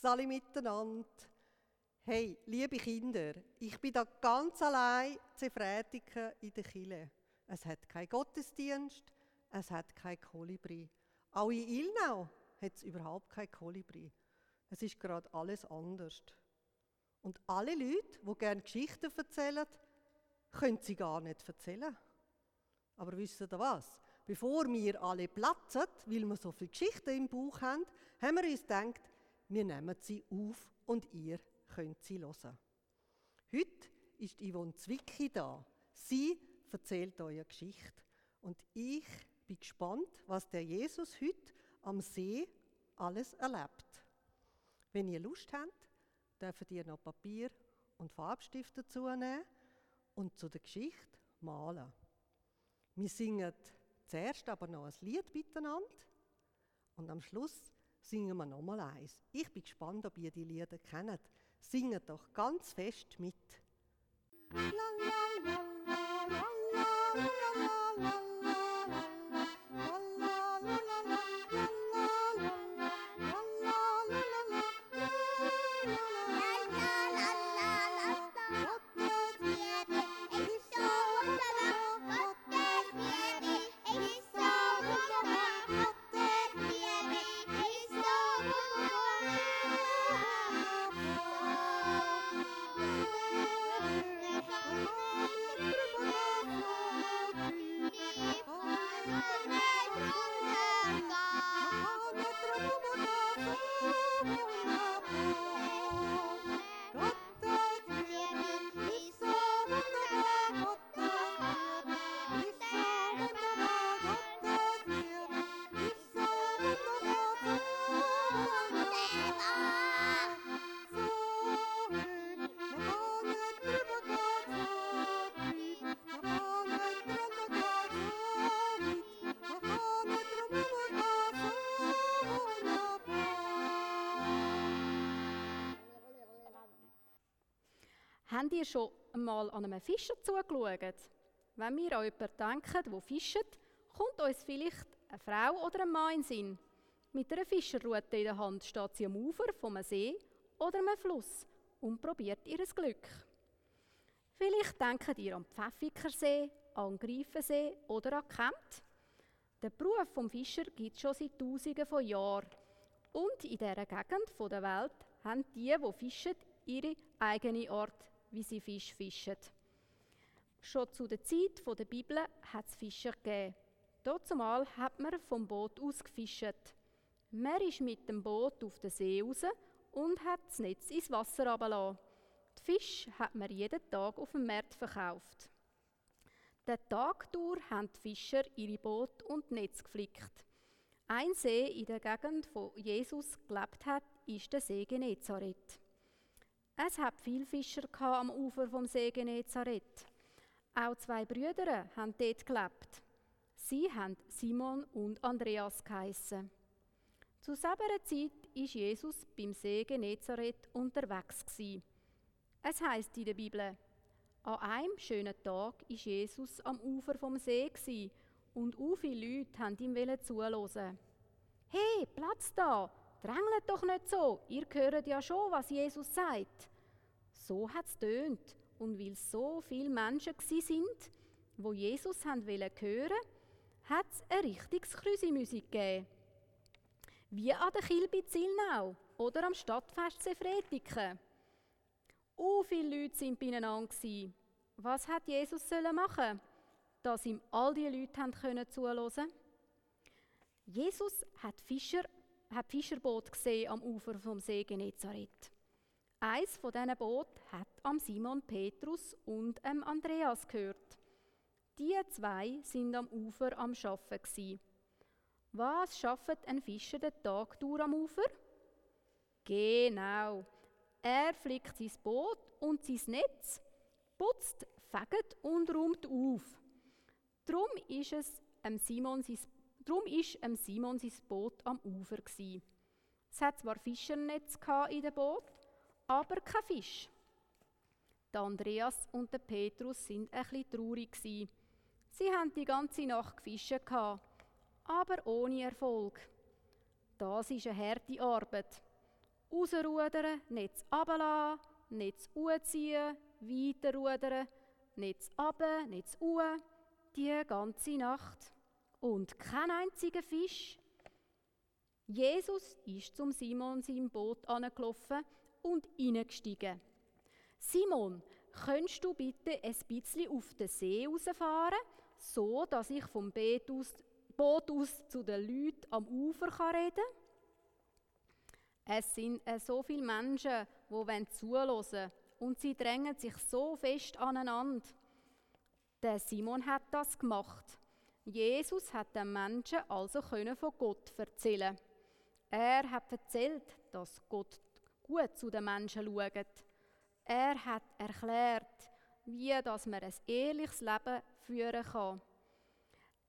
Sali miteinander. Hey, liebe Kinder, ich bin da ganz allein zu Frätiken in der Kille. Es hat keinen Gottesdienst, es hat kein Kolibri. Auch in Ilnau hat es überhaupt kein Kolibri. Es ist gerade alles anders. Und alle Leute, die gerne Geschichten erzählen, können sie gar nicht erzählen. Aber wisst ihr was? Bevor wir alle platzen, weil wir so viele Geschichten im Bauch haben, haben wir uns gedacht, wir nehmen sie auf und ihr könnt sie hören. Heute ist Yvonne Zwicky da. Sie erzählt eine Geschichte. Und ich bin gespannt, was der Jesus heute am See alles erlebt. Wenn ihr Lust habt, dürft ihr noch Papier und Farbstift dazu nehmen und zu der Geschichte malen. Wir singen zuerst aber noch ein Lied miteinander und am Schluss singen wir nochmal eins. Ich bin gespannt, ob ihr die Lieder kennt. Singet doch ganz fest mit. La, Habt ihr schon einmal an einem Fischer zugeschaut? Wenn wir an jemanden denken, der fischt, kommt uns vielleicht eine Frau oder ein Mann in Sinn. Mit einer Fischerrute in der Hand steht sie am Ufer vom See oder einem Fluss und probiert ihr Glück. Vielleicht denkt ihr an Pfäffikersee, an Greifensee oder an Kent. Der Beruf vom Fischer gibt es schon seit Tausenden von Jahren. Und in dieser Gegend der Welt haben die, die fischen, ihre eigene Art wie sie Fisch fischen. Schon zu der Zeit der Bibel hat es Fischer gegeben. Dazumal hat man vom Boot aus gefischt. Man ist mit dem Boot auf den See raus und hat das Netz ins Wasser runtergelassen. Die Fische hat man jeden Tag auf dem Markt verkauft. Den Tag durch haben die Fischer ihre Boot und Netz geflickt. Ein See in der Gegend, wo Jesus gelebt hat, ist der See Genezareth. Es hat viele Fischer am Ufer vom See Genezareth. Auch zwei Brüder haben dort gelebt. Sie haben Simon und Andreas geheissen. Zu selber Zeit ist Jesus beim See Genezareth unterwegs Es heißt in der Bibel: An einem schönen Tag ist Jesus am Ufer vom See und viele Leute haben ihm zuhören. Hey, Platz da! Drängelt doch nicht so, ihr hört ja schon, was Jesus sagt. So hat es tönt und weil so viele Menschen sind, wo Jesus hören hören, hat es ein richtiges Krüsimusik gegeben. Wie an der Kilbe Zilnau oder am Stadtfest Sefretiken. Oh, viele Leute sind beieinander. Was hat Jesus machen dass ihm all die Leute haben können zuhören Jesus hat Fischer, hat Fischerboot gesehen am Ufer vom See Genezareth. Eins von diesen Boot hat am Simon Petrus und am Andreas gehört. Die zwei sind am Ufer am Schaffen Was schafft ein Fischer den Tag durch am Ufer? Genau. Er flickt sein Boot und sein Netz, putzt, fegt und räumt auf. Drum ist es Simon sein, drum ist am Simon sein Boot am Ufer. Es hat zwar Fischernetz in dem Boot, aber kein Fisch. Der Andreas und der Petrus sind bisschen traurig. Sie haben die ganze Nacht gefischt, aber ohne Erfolg. Das ist eine harte Arbeit. Rausrudern, Netz runterlassen, Netz hochziehen, weiter rudern, Netz runter, Netz hoch, die ganze Nacht. Und kein einziger Fisch. Jesus ist zum Simon seinem Boot angelaufen und hineingestiegen. Simon, könntest du bitte ein bisschen auf den See rausfahren, so dass ich vom Boot aus, zu den Leuten am Ufer reden kann? Es sind äh, so viele Menschen, die zuhören und sie drängen sich so fest aneinander. Der Simon hat das gemacht. Jesus hat den Menschen also von Gott erzählen. Er hat erzählt, dass Gott gut zu den Menschen schaut. Er hat erklärt, wie dass man ein ehrliches Leben führen kann.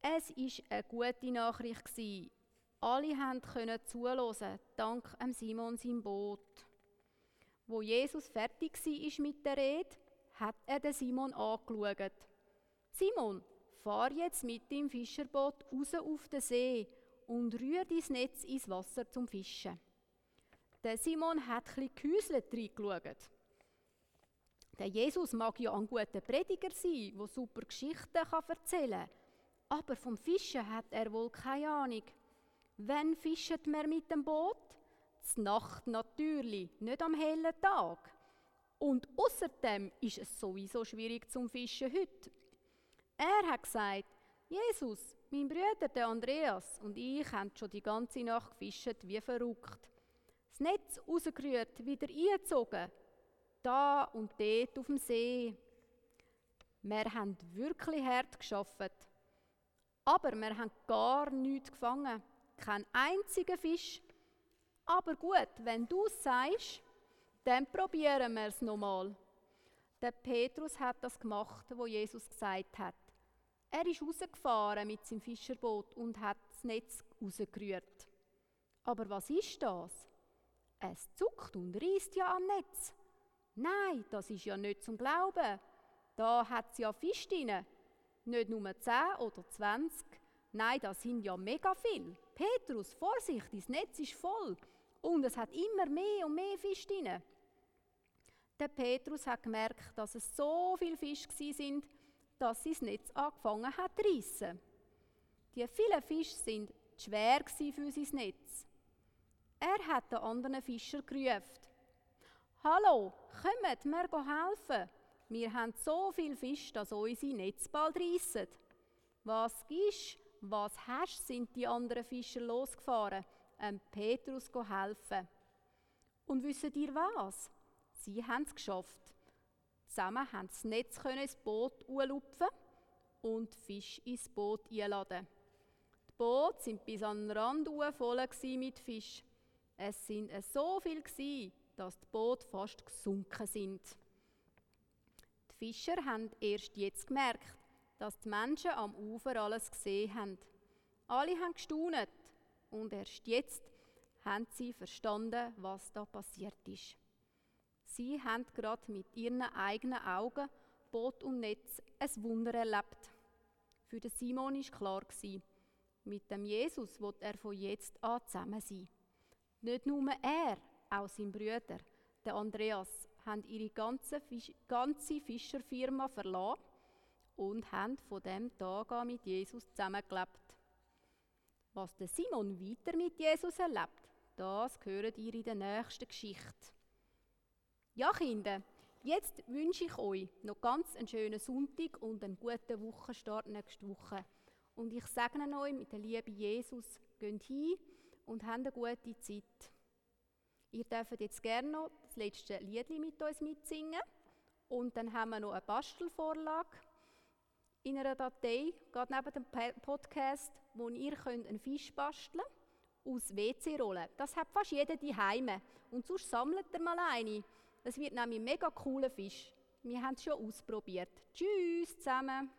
Es ist eine gute Nachricht Alle können zuhören, dank Simon sein Boot. Wo Jesus fertig war mit der Rede, hat er den Simon angeschaut. Simon, fahr jetzt mit dem Fischerboot raus auf den See und rühr dein Netz ins Wasser zum Fischen. Der Simon hat ein bisschen reingeschaut. Der Jesus mag ja ein guter Prediger sein, der super Geschichten erzählen kann. Aber vom Fischen hat er wohl keine Ahnung. Wann fischt man mit dem Boot? Z Nacht natürlich, nicht am hellen Tag. Und außerdem ist es sowieso schwierig zum Fischen heute. Er hat gesagt, Jesus, mein Bruder, der Andreas und ich haben schon die ganze Nacht gefischt wie verrückt. Das Netz rausgerührt, wieder eingezogen. Da und dort auf dem See. Wir haben wirklich hart geschafft. Aber wir haben gar nichts gefangen. Kein einziger Fisch. Aber gut, wenn du es sagst, dann probieren wir es nochmal. Der Petrus hat das gemacht, wo Jesus gesagt hat. Er ist rausgefahren mit seinem Fischerboot und hat das Netz rausgerührt. Aber was ist das? Es zuckt und reißt ja am Netz. Nein, das ist ja nicht zum Glauben. Da hat es ja Fisch drin. Nicht nur 10 oder 20. Nein, das sind ja mega viel. Petrus, Vorsicht, das Netz ist voll. Und es hat immer mehr und mehr Fisch drin. Der Petrus hat gemerkt, dass es so viele Fische sind, dass sein Netz angefangen hat zu reissen. Die vielen Fische sind schwer für sein Netz. Er hat den anderen Fischer gerufen. Hallo, kommt, wir helfen. Wir haben so viel Fisch, dass unsere Netz bald reissen. Was gibst, was hast, sind die anderen Fischer losgefahren, ähm Petrus helfen. Und wisst ihr was? Sie haben es geschafft. Zusammen haben das Netz ins Boot lupfen und Fisch ins Boot einladen. Die Boote sind bis an den Rand voll mit Fisch. Es sind so viel dass die Boote fast gesunken sind. Die Fischer haben erst jetzt gemerkt, dass die Menschen am Ufer alles gesehen haben. Alle haben gestaunet und erst jetzt haben sie verstanden, was da passiert ist. Sie haben gerade mit ihren eigenen Augen, Boot und Netz, ein Wunder erlebt. Für den Simon war klar, mit dem Jesus wird er von jetzt an zusammen sein. Nicht nur er, auch sein Bruder, der Andreas, haben ihre ganze, Fisch ganze Fischerfirma verlassen und haben von dem Tag an mit Jesus zusammengelebt. Was der Simon weiter mit Jesus erlebt, das gehört ihr in der nächsten Geschichte. Ja, Kinder, jetzt wünsche ich euch noch ganz einen schönen Sonntag und einen guten Wochenstart nächste Woche. Und ich segne euch mit der Liebe Jesus, geht hin und habt eine gute Zeit. Ihr dürft jetzt gerne noch das letzte Lied mit uns mitsingen. Und dann haben wir noch eine Bastelvorlage in einer Datei, gerade neben dem Podcast, wo ihr könnt einen Fisch basteln aus WC-Rollen. Das hat fast jeder daheim. Und sonst sammelt ihr mal eine. Es wird nämlich ein mega cooler Fisch. Wir haben es schon ausprobiert. Tschüss zusammen.